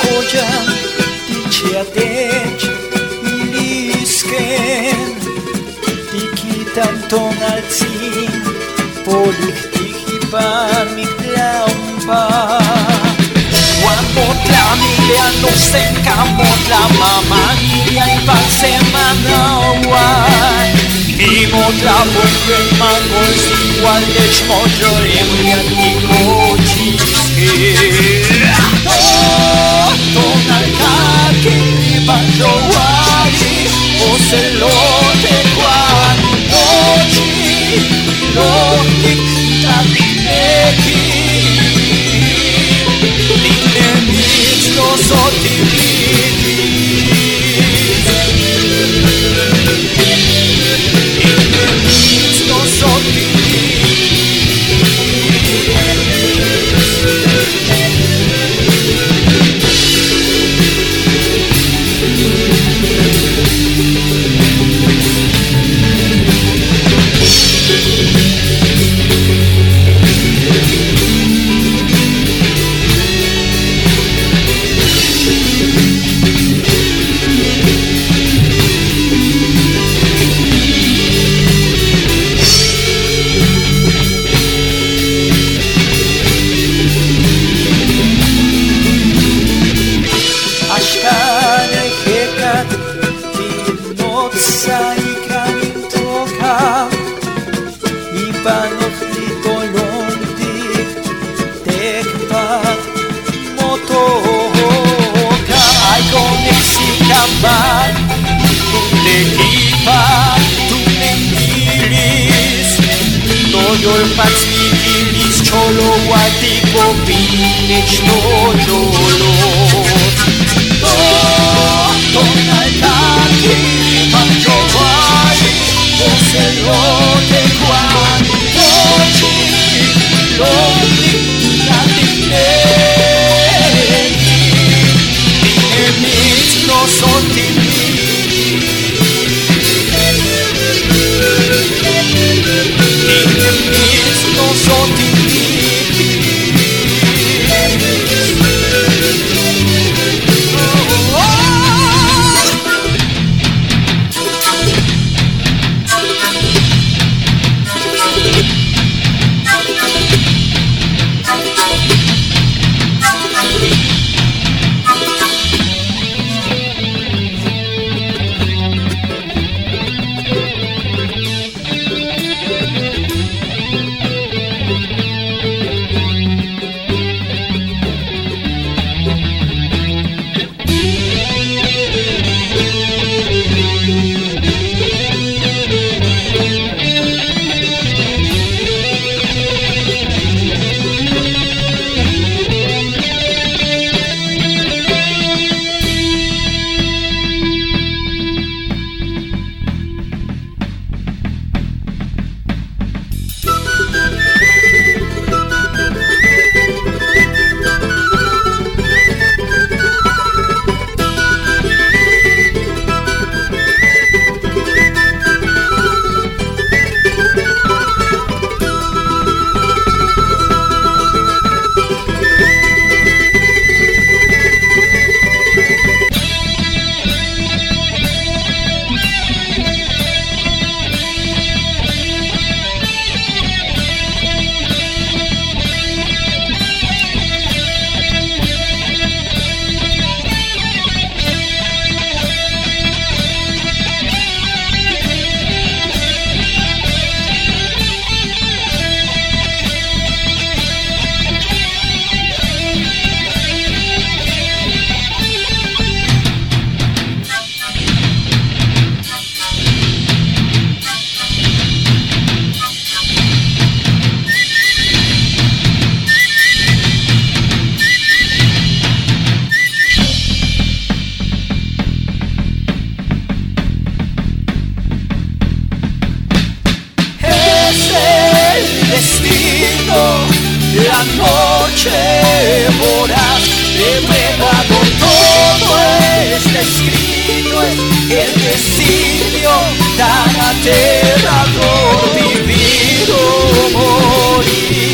kojan Dice adec ilisken Dikitan ton alzin Polich dich iban mi tlampa. Juan motla milia no senka motla mama milia iban semana wan Mi motla buen mangos Emilia tiko chiske tonalkaki Banjoari Ocelote Kwanochi sikaman Tundekipa Tunengilis Toyol patsmikilis Cholo watiko Pinich no yolot noche voraz de todo está escrito es el designio tan aterrador vivir o morir.